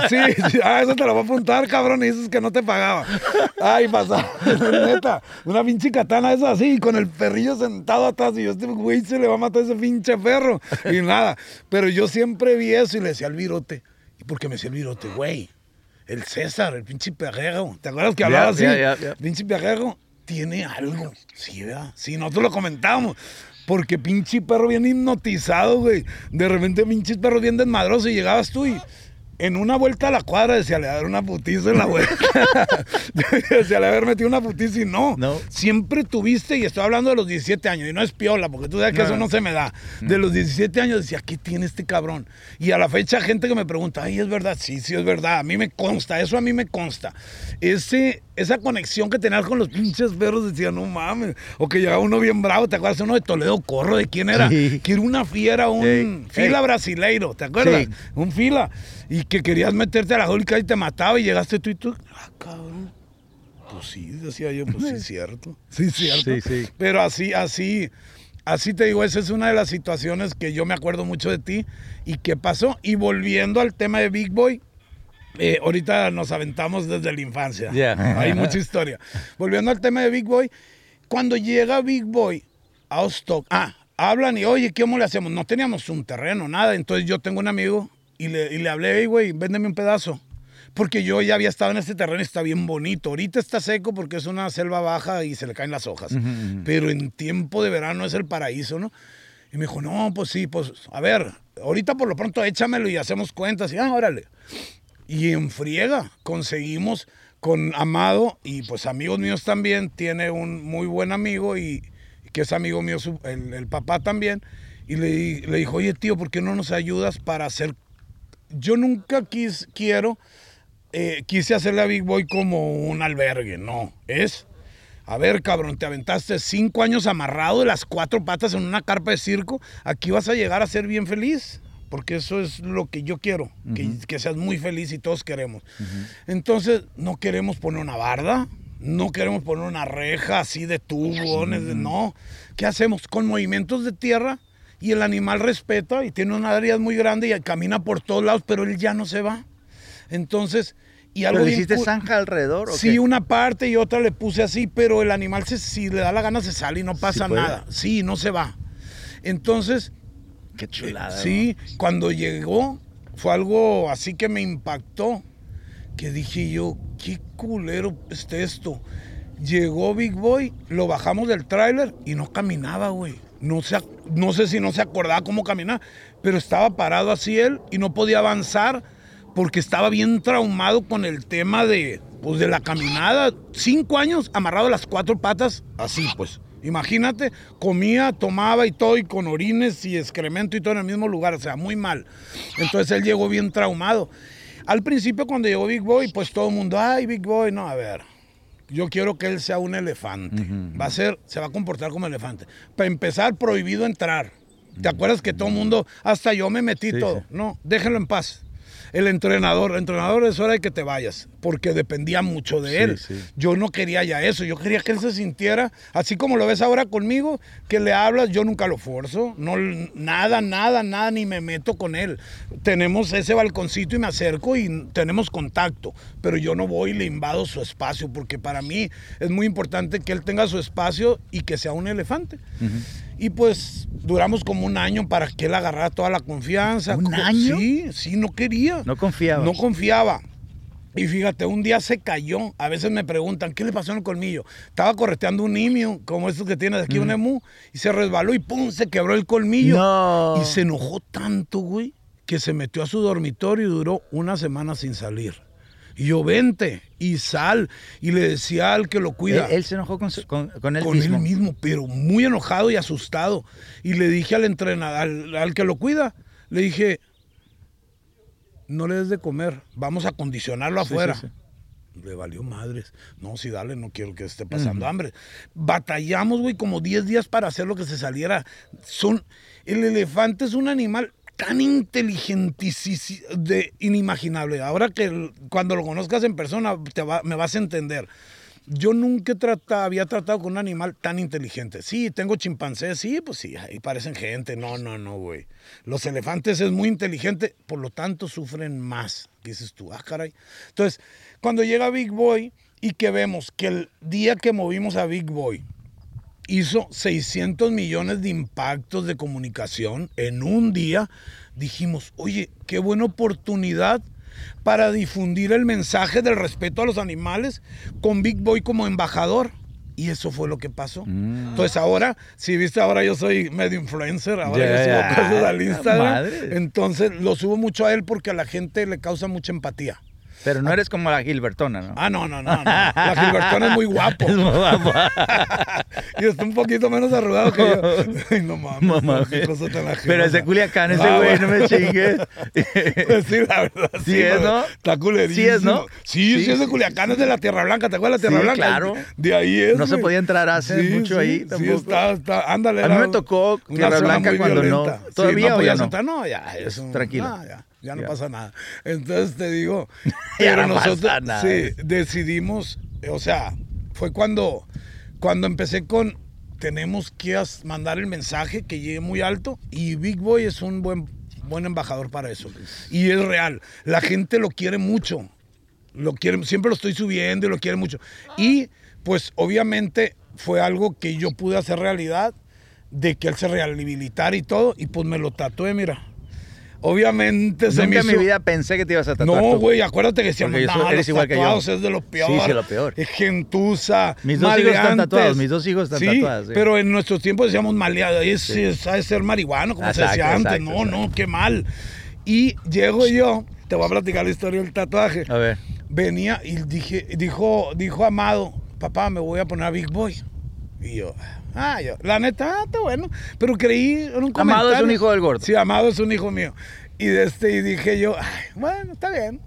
Sí, sí, ah, eso te lo voy a apuntar, cabrón, y dices que no te pagaba. Ay, pasaba, neta, una pinche katana esa así, con el perrillo sentado atrás, y yo, este güey se le va a matar ese pinche perro, y nada. Pero yo siempre vi eso y le decía al virote, ¿y por qué me el virote? Güey, el César, el pinche perrero, ¿te acuerdas que hablaba así? ya, ya, ya. Pinche perrero tiene algo, sí, ¿verdad? Sí, nosotros lo comentábamos. Porque pinche perro bien hipnotizado, güey. De repente pinches perros bien desmadrosos y llegabas tú y en una vuelta a la cuadra decía, le dar una putiza en la vuelta. decía, le haber metido una putiza y no. No. Siempre tuviste, y estoy hablando de los 17 años, y no es piola, porque tú sabes que No, eso no. se me da. De los 17 años decía, ¿qué tiene este cabrón? Y a la fecha gente que me pregunta, ay, es verdad, sí, sí es verdad, a mí me consta, eso a mí me consta. Ese, esa conexión que tenías con los pinches perros decía, no mames. O que llegaba uno bien bravo, ¿te acuerdas? Uno de Toledo Corro, ¿de quién era? Sí. Que era una fiera, un fila brasileiro, ¿te acuerdas? Un fila. Y que querías meterte a la jólica y te mataba y llegaste tú y tú, ah, cabrón. Pues sí, decía yo, pues sí, es cierto. Sí, es cierto. Sí, sí. Pero así, así, así te digo, esa es una de las situaciones que yo me acuerdo mucho de ti y qué pasó. Y volviendo al tema de Big Boy, eh, ahorita nos aventamos desde la infancia. Ya. Hay mucha historia. Volviendo al tema de Big Boy, cuando llega Big Boy a Ostock, ah, hablan y oye, ¿cómo le hacemos? No teníamos un terreno, nada. Entonces yo tengo un amigo y le, y le hablé, hey, güey, véndeme un pedazo. Porque yo ya había estado en este terreno y está bien bonito. Ahorita está seco porque es una selva baja y se le caen las hojas. Pero en tiempo de verano es el paraíso, ¿no? Y me dijo, no, pues sí, pues, a ver, ahorita por lo pronto échamelo y hacemos cuentas. Y, ah, órale. Y en friega conseguimos con Amado y pues amigos míos también, tiene un muy buen amigo y que es amigo mío, el, el papá también. Y le, le dijo, oye tío, ¿por qué no nos ayudas para hacer... Yo nunca quis, quiero, eh, quise hacerle a Big Boy como un albergue, no, es... A ver, cabrón, te aventaste cinco años amarrado de las cuatro patas en una carpa de circo. Aquí vas a llegar a ser bien feliz. Porque eso es lo que yo quiero. que, que seas muy feliz y todos queremos. Entonces, no queremos poner una barda. No queremos poner una reja así de tubones. de- no. ¿Qué hacemos? Con movimientos de tierra y el animal respeta y tiene una área muy grande y camina por todos lados, pero él ya no se va. Entonces, y algo ¿Pero hiciste zanja alrededor o Sí, qué? una parte y otra le puse así, pero el animal se- si le da la gana se sale y no pasa nada. Sí, no se va. Entonces, Qué chulada. sí, cuando llegó fue algo así que me impactó, que dije yo, qué culero está esto. Llegó Big Boy, lo bajamos del tráiler y no caminaba, güey. No, no sé si no se acordaba cómo caminar, pero estaba parado así él y no podía avanzar porque estaba bien traumado con el tema de, pues, de la caminada. Cinco años amarrado a las cuatro patas, así pues. Imagínate, comía, tomaba y todo, y con orines y excremento y todo en el mismo lugar, o sea, muy mal. Entonces él llegó bien traumado. Al principio cuando llegó Big Boy, pues todo el mundo, ay, Big Boy, no, a ver, yo quiero que él sea un elefante. Va a ser, se va a comportar como elefante. Para empezar, prohibido entrar. ¿Te acuerdas que todo el mundo, hasta yo me metí Sí, todo? sí. No, déjenlo en paz. El entrenador, el entrenador es hora de que te vayas, porque dependía mucho de él. sí. Yo no quería ya eso, yo quería que él se sintiera así como lo ves ahora conmigo, que le hablas, yo nunca lo forzo, no, nada, nada, nada, ni me meto con él. Tenemos ese balconcito y me acerco y tenemos contacto, pero yo no voy y le invado su espacio, porque para mí es muy importante que él tenga su espacio y que sea un elefante. Y pues duramos como un año para que él agarrara toda la confianza. ¿Un año? Sí, sí, no quería. No confiaba. No confiaba. Y fíjate, un día se cayó. A veces me preguntan, ¿qué le pasó en el colmillo? Estaba correteando un nimio, como estos que tienes aquí, un emu, y se resbaló y ¡pum! Se quebró el colmillo. No. Y se enojó tanto, güey, que se metió a su dormitorio y duró una semana sin salir. Y yo, vente y sal. Y le decía al que lo Él, cuida él se enojó con, su- con, con él con mismo. él mismo, pero muy enojado y asustado. Y le dije al entrenador, al, al que lo cuida, le dije, no le des de comer, vamos a condicionarlo Sí, afuera. sí, Le valió madres. No, si dale, no quiero que esté pasando hambre. Batallamos, güey, como 10 días para hacer lo que se saliera. Son, el elefante es un animal tan inteligentísimo, de inimaginable. Ahora que cuando lo conozcas en persona te va- me vas a entender. Yo nunca he tratado, había tratado con un animal tan inteligente. Sí, tengo chimpancés, sí, pues sí, ahí parecen gente. No, no, no, güey. Los elefantes es muy inteligente, por lo tanto sufren más. Dices tú, ah, caray. Entonces, cuando llega Big Boy y que vemos que el día que movimos a Big Boy hizo 600 millones de impactos de comunicación en un día, dijimos, oye, qué buena oportunidad para difundir el mensaje del respeto a los animales con Big Boy como embajador. Y eso fue lo que pasó. Mm. Entonces ahora, si viste, ahora yo soy medio influencer, ahora yo subo cosas al Instagram. Madre. Entonces lo subo mucho a él porque a la gente le causa mucha empatía. Pero no eres como la Gilbertona, ¿no? Ah, no, no, no. no. La Gilbertona es muy guapo. Es muy guapo. y está un poquito menos arrugado que yo. Ay, no mames. Mamá, qué cosa tan ajena. Pero es de Culiacán, ese Ah, güey, no me chingues. Pues sí, la verdad. Sí es, güey. ¿no? Está culerísimo. Sí es, ¿no? Sí, sí, Sí, es de sí, Culiacán, es de la Tierra Blanca. ¿Te acuerdas de la Tierra Sí, Blanca? claro. De ahí es. No se podía entrar hace mucho ahí Sí, tampoco. está, está. Ándale. A mí me tocó Tierra Blanca cuando no-. Sí, ¿Todavía no o ya no? No, ya. Es Tranquilo. Ya, no pasa nada. Entonces te digo. Pero no pasa nosotros nada. sí, decidimos. O sea, fue cuando, cuando empecé con. Tenemos que mandar el mensaje que llegue muy alto y Big Boy es un buen, buen embajador para eso. Y es real. La gente lo quiere mucho. Lo quiere, siempre lo estoy subiendo y lo quiere mucho. Y pues obviamente fue algo que yo pude hacer realidad, de que él se rehabilitara y todo, y pues me lo tatué, mira. Obviamente se me Nunca en hizo... mi vida pensé que te ibas a tatuar. No, güey, acuérdate que decíamos, Porque yo soy- no, eres los igual que yo". es de lo peor. Sí, sí, lo peor. Es gentuza, Mis dos hijos están tatuados, mis dos hijos están Sí, tatuados, sí. pero en nuestros tiempos decíamos maleado, es, es, ha de ser marihuano, como se Exacto, decía antes. exacto, no, exacto. no, qué mal. Y llego yo, te voy a platicar la historia del tatuaje. A ver. Venía y dije, dijo, dijo Amado, papá, me voy a poner a Big Boy. Y yo, ah, yo, la neta, ah, está bueno. Pero creí en un comentario. Amado es un hijo del gordo. Sí, Amado es un hijo mío. Y, de este, y dije yo, "Ay, bueno, está bien.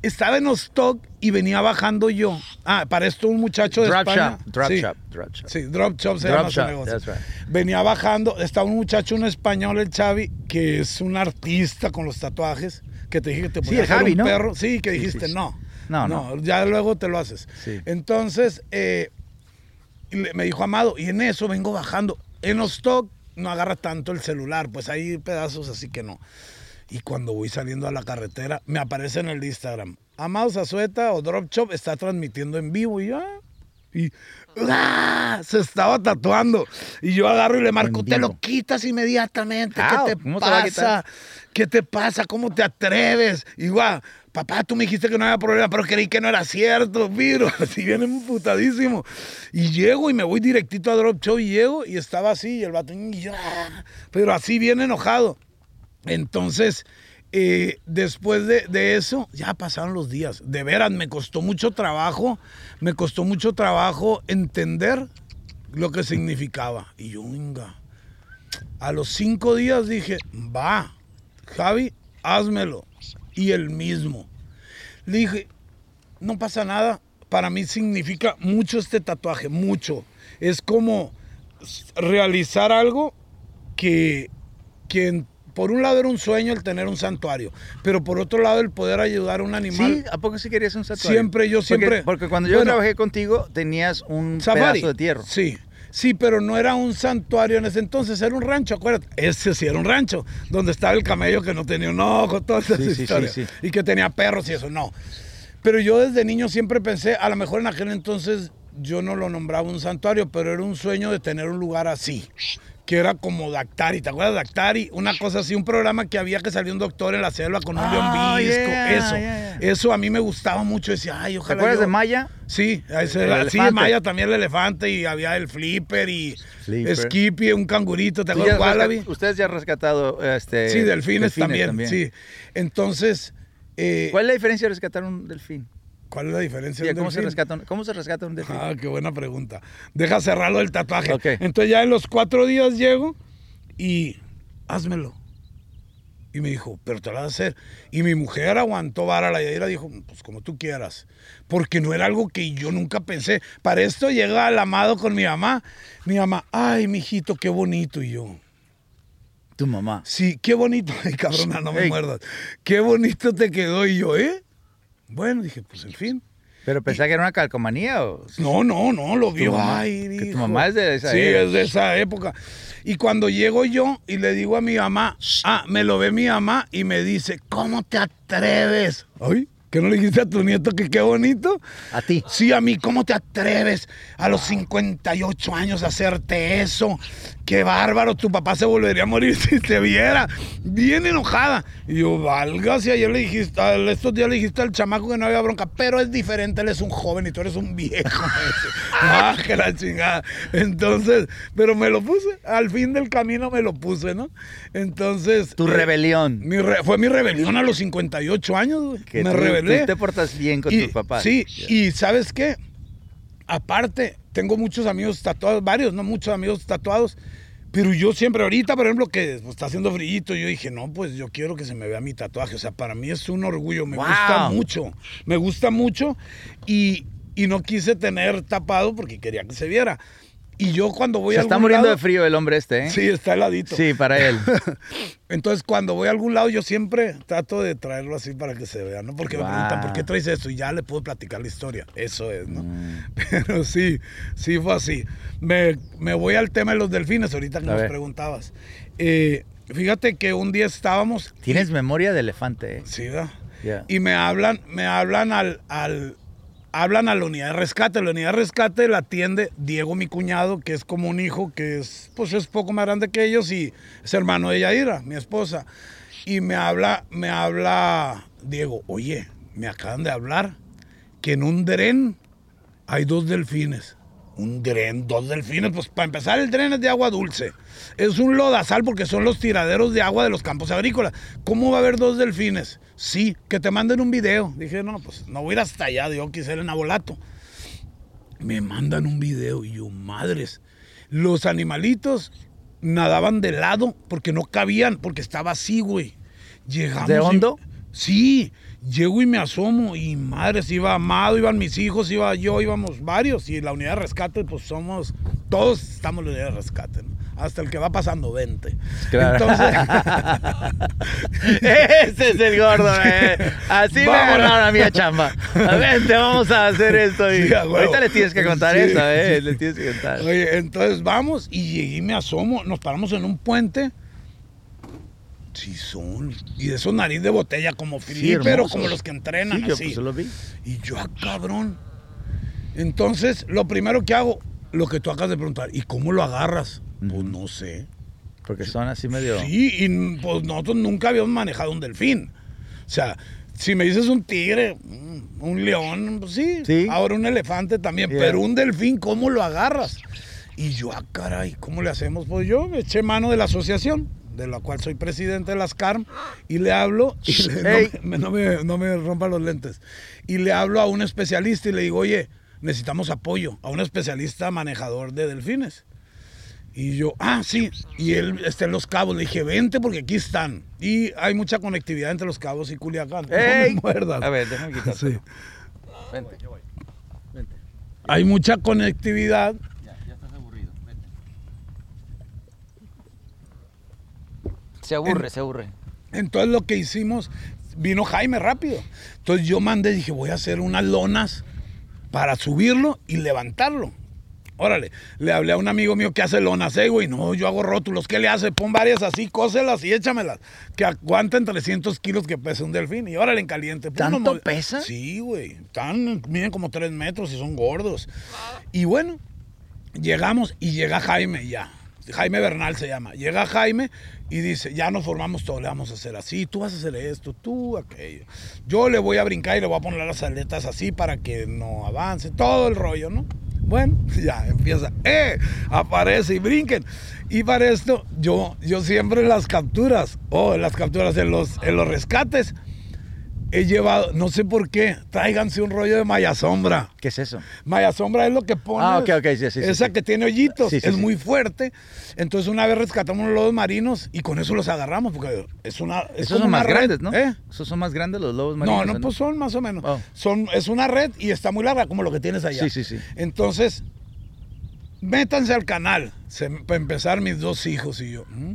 Estaba en stock y venía bajando yo. Ah, para esto un muchacho de Drop España. shop, drop sí, shop, drop shop. Sí, drop shop se Drop llama su shop, negocio. that's right. Venía bajando, estaba un muchacho, un español, el Xavi, que es un artista con los tatuajes, que te dije que te podía hacer Javi, un ¿no? perro. Sí, que dijiste sí, sí. no. No, no. ya luego te lo haces. Sí. Entonces, eh, y me dijo Amado, y en eso vengo bajando. En los stock no agarra tanto el celular, pues hay pedazos así que no. Y cuando voy saliendo a la carretera, me aparece en el Instagram. Amado Zazueta o Drop Shop está transmitiendo en vivo y ya. Y ¡ah! se estaba tatuando. Y yo agarro y le marco, te lo quitas inmediatamente. Ah, ¿Qué te ¿cómo se va a quitar? pasa? ¿Qué te pasa? ¿Cómo te atreves? Igual, papá, tú me dijiste que no había problema, pero creí que no era cierto, Piro. Así viene emputadísimo. Y llego y me voy directito a Drop Show y llego y estaba así, y el vato, ah, pero así bien enojado. Entonces, eh, después de, de eso, ya pasaron los días. De veras, me costó mucho trabajo, me costó mucho trabajo entender lo que significaba. Y yo, venga. A los cinco días dije, va, Javi, házmelo. Y el mismo. Le dije, no pasa nada. Para mí significa mucho este tatuaje, mucho. Es como realizar algo que, que por un lado era un sueño el tener un santuario, pero por otro lado el poder ayudar a un animal. Sí, ¿a poco sí querías un santuario? Siempre, yo Porque- siempre- Porque, cuando yo Bueno. trabajé contigo tenías un Safari. pedazo de tierra. Sí. Sí, pero no era un santuario en ese entonces, era un rancho, acuérdate. Ese sí era un rancho, donde estaba el camello que no tenía un ojo, todas esas Sí, historias. sí. Y que tenía perros y eso, no. Pero yo desde niño siempre pensé, a lo mejor en aquel entonces yo no lo nombraba un santuario, pero era un sueño de tener un lugar así. Que era como Dactari, ¿te acuerdas de Dactari? Una cosa así, un programa que había que salió un doctor en la selva con un Ah, león visco. yeah, eso, yeah, yeah. eso a mí me gustaba mucho. Decía, ay, ¿Te ojalá. acuerdas yo- de Maya? Sí, ese El sí, elefante. Maya también el elefante y había el flipper y Flipper. Skippy, un cangurito, ¿te acuerdas? Wallaby? rescat- Ustedes ya han rescatado este, Sí, delfines, también, sí. Entonces, eh, ¿Cuál es la diferencia de rescatar un delfín? ¿Cuál es la diferencia? Un ¿cómo, se rescata un, ¿Cómo se rescata un delfín? Ah, qué buena pregunta. Deja cerrarlo el tatuaje. Ok. Entonces ya en los cuatro días llego y házmelo. Y me dijo, pero te lo vas a hacer. Y mi mujer aguantó vara la Yaira, dijo, pues como tú quieras. Porque no era algo que yo nunca pensé. Para esto llega el amado con mi mamá. Mi mamá, ay, mijito, qué bonito. Y yo, Tu mamá. sí, qué bonito. Ay, cabrona, no me Ey. muerdas. Qué bonito te quedó. Y yo, ¿eh? Bueno, dije, pues en fin. ¿Pero pensaba que era una calcomanía o...? No, no, no, lo vio. mamá- Ay, que tu mamá es de esa Sí, era. es de esa época. Y cuando llego yo y le digo a mi mamá, ah, me lo ve mi mamá y me dice, ¿cómo te atreves? Ay, ¿que no le dijiste a tu nieto que qué bonito? A ti. Sí, a mí, ¿cómo te atreves a los 58 años a hacerte eso? Qué bárbaro, tu papá se volvería a morir si te viera. Bien enojada. Y yo, valga, si ayer le dijiste, estos días le dijiste al chamaco que no había bronca, pero es diferente, él es un joven y tú eres un viejo. ah, que la chingada. Entonces, pero me lo puse, al fin del camino me lo puse, ¿no? Entonces. Tu eh, rebelión. mi re- fue mi rebelión a los 58 años, güey. Que me tú- rebelé. Tú te portas bien con Y- tus papás. Sí, y ¿sabes qué? Aparte, tengo muchos amigos tatuados, varios, no muchos amigos tatuados, pero yo siempre, ahorita, por ejemplo, que pues, está haciendo frillito, yo dije, no, pues yo quiero que se me vea mi tatuaje. O sea, para mí es un orgullo, me Wow. gusta mucho, me gusta mucho y, y no quise tener tapado porque quería que se viera. Y yo cuando voy Se a está algún muriendo lado- de frío el hombre este, ¿eh? Sí, está heladito. Sí, para él. Entonces, cuando voy a algún lado, yo siempre trato de traerlo así para que se vea, ¿no? Porque me preguntan, ¿por qué traes esto? Y ya le puedo platicar la historia. Eso es, ¿no? Mm. Pero sí, sí fue así. Me, me voy al tema de los delfines, ahorita que A nos ver. preguntabas. Eh, fíjate que un día estábamos... Tienes memoria de elefante, ¿eh? Sí, ¿verdad? Ya. Y me hablan, me hablan al, al, hablan a la unidad de rescate. La unidad de rescate la atiende Diego, mi cuñado, que es como un hijo que es, pues es poco más grande que ellos y es hermano de Yaira, mi esposa. Y me habla, me habla Diego, oye, me acaban de hablar que en un dren hay dos delfines. Un dren, dos delfines. Pues para empezar, el dren es de agua dulce. Es un lodazal porque son los tiraderos de agua de los campos agrícolas. ¿Cómo va a haber dos delfines? Sí, que te manden un video. Dije, no, pues no voy a ir hasta allá, yo quisiera en Abolato. Me mandan un video y yo, madres, los animalitos nadaban de lado porque no cabían, porque estaba así, güey. Llegamos. ¿De y- hondo? Sí, llego y me asomo y madres, iba Amado, iban mis hijos, iba yo, íbamos varios y la unidad de rescate, pues somos, todos estamos en la unidad de rescate, ¿no? hasta el que va pasando 20. Claro. Entonces, Ese es el gordo, eh. Así me Vámonos. agarraron a mí a chamba. A ver, te vamos a hacer esto. y- Sí. Ahorita le tienes que contar Sí, eso, eh. sí. Tienes que contar. Oye, entonces vamos y llegué y me asomo, nos paramos en un puente. Sí son. Y de esos nariz de botella como Filipe, pero como los que entrenan Sí, yo así. pues lo vi. Y yo, ah, cabrón. Entonces, lo primero que hago, lo que tú acabas de preguntar, ¿y cómo lo agarras? Pues no sé. Porque son así medio. Sí, y pues nosotros nunca habíamos manejado un delfín. O sea, si me dices un tigre, mm, un león, pues sí. Sí. Ahora un elefante también. Yeah. Pero un delfín, ¿cómo lo agarras? Y yo, ah, caray, ¿cómo le hacemos? Pues yo me eché mano de la asociación, de la cual soy presidente de las CARM, y le hablo, y le- no me- no, me, no me los lentes, y le hablo a un especialista y le digo, oye, necesitamos apoyo, a un especialista manejador de delfines. Y yo, ah, sí. Y él está en Los Cabos. Le dije, vente porque aquí están. Y hay mucha conectividad entre Los Cabos y Culiacán. No ¡Ey! me muerdas. A ver, déjame quitar. Sí. Vente. Hay mucha conectividad. Ya, ya estás aburrido. Vente. Se aburre, En- se aburre. Entonces lo que hicimos, vino Jaime rápido. Entonces yo mandé, dije, voy a hacer unas lonas para subirlo y levantarlo. Órale, le hablé a un amigo mío que hace lonas, eh, güey, no, yo hago rótulos, ¿qué le hace? Pon varias así, cóselas y échamelas, que aguanten 300 kilos que pesa un delfín y órale en caliente. Pon ¿Tanto unos mo- pesa? Sí, güey, están, miden como 3 metros y son gordos. Y bueno, llegamos y llega Jaime ya. Jaime Bernal se llama. Llega Jaime y dice, ya nos formamos todo, le vamos a hacer así, tú vas a hacer esto, tú aquello. Yo le voy a brincar y le voy a poner las aletas así para que no avance, todo el rollo, ¿no? Bueno, ya empieza, ¡eh! Aparece y brinquen. Y para esto, yo, yo siempre en las capturas, o en las capturas, en los, en los rescates, he llevado, no sé por qué, tráiganse un rollo de malla sombra. ¿Qué es eso? Maya sombra es lo que pones. Ah, ok, ok, sí, sí, Esa sí. que tiene hoyitos, Sí, es muy fuerte. Entonces una vez rescatamos unos lobos marinos y con eso los agarramos porque es una. es Esos son más red, grandes, ¿no? ¿eh? Esos son más grandes los lobos No, marinos. no, pues son más o menos. Oh. Son, es una red y está muy larga como lo que tienes allá. Sí, sí, sí. Entonces, métanse al canal. Se- para empezar, mis dos hijos y yo. ¿mm?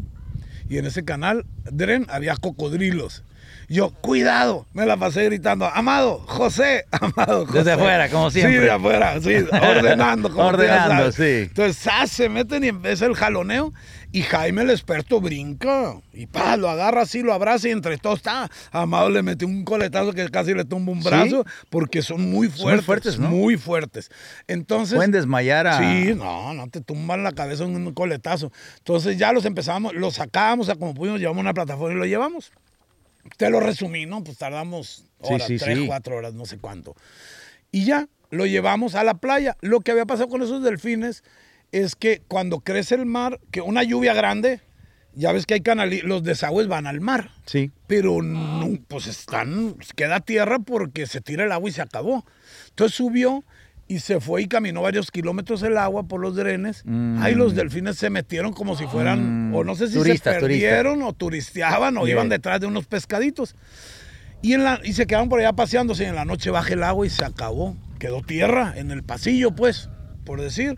Y en ese canal, Dren, había cocodrilos. Yo, cuidado, me la pasé gritando, Amado, José, Amado, José. Desde afuera, como siempre. Sí, de afuera, sí, ordenando. como Ordenando, sí. Entonces, se meten y empieza el jaloneo. Y Jaime, el experto, brinca. Y pa, lo agarra así, lo abraza y entre todos está. Amado le metió un coletazo que casi le tumba un ¿Sí? brazo porque son muy Son muy fuertes. fuertes, ¿no? Muy fuertes. Entonces. Pueden desmayar a... Sí, no, no te tumban la cabeza en un coletazo. Entonces ya los empezamos, los sacábamos, o sea, como pudimos, llevamos una plataforma y lo llevamos. Te lo resumí, ¿no? Pues tardamos horas, sí, tres, sí. cuatro horas, no sé cuánto. Y ya, lo llevamos a la playa. Lo que había pasado con esos delfines es que cuando crece el mar, que una lluvia grande, ya ves que hay canali los desagües van al mar. Sí. Pero no, pues están, queda tierra porque se tira el agua y se acabó. Entonces subió y se fue y caminó varios kilómetros el agua por los drenes. Mm. Ahí los delfines se metieron como si fueran, Mm. o no sé si Turistas, se perdieron o turisteaban o Yeah. iban detrás de unos pescaditos. Y, en la, y se quedaron por allá paseándose y en la noche baja el agua y se acabó. Quedó tierra en el pasillo, pues, por decir.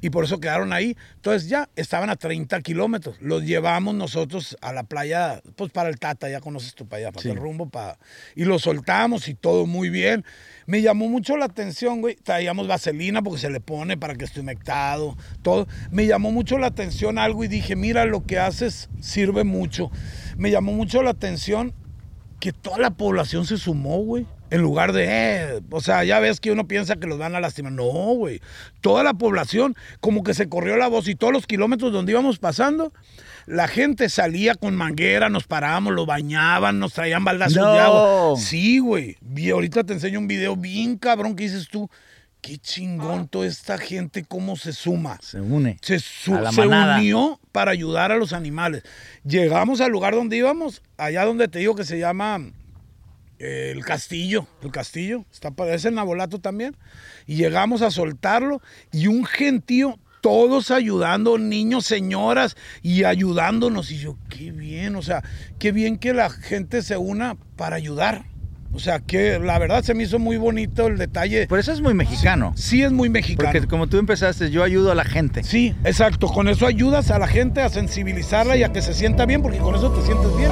Y por eso quedaron ahí. Entonces ya estaban a 30 kilómetros. Los llevamos nosotros a la playa, pues para el Tata, ya conoces tu playa, para Sí. el rumbo. Para... Y los soltamos y todo muy bien. Me llamó mucho la atención, güey. Traíamos vaselina porque se le pone para que esté humectado, todo. Me llamó mucho la atención algo y dije, mira, lo que haces sirve mucho. Me llamó mucho la atención que toda la población se sumó, güey. En lugar de, eh, o sea, ya ves que uno piensa que los van a lastimar. No, güey. Toda la población, como que se corrió la voz y todos los kilómetros donde íbamos pasando, la gente salía con manguera, nos parábamos, los bañaban, nos traían baldazos No. de agua. Sí, güey. Ahorita te enseño un video bien cabrón que dices tú, qué chingón toda esta gente, cómo se suma Se une. se, su- A la se unió para ayudar a los animales. Llegamos al lugar donde íbamos, allá donde te digo que se llama el castillo, el castillo, está para es en Nabolato también, y llegamos a soltarlo y un gentío, todos ayudando, niños, señoras, y ayudándonos. Y yo, qué bien, o sea, qué bien que la gente se una para ayudar. O sea, que la verdad se me hizo muy bonito el detalle. Por eso es muy mexicano. Sí es muy mexicano. Porque como tú empezaste, yo ayudo a la gente. Sí, exacto. Con eso ayudas a la gente a sensibilizarla y a que se sienta bien, porque con eso te sientes bien.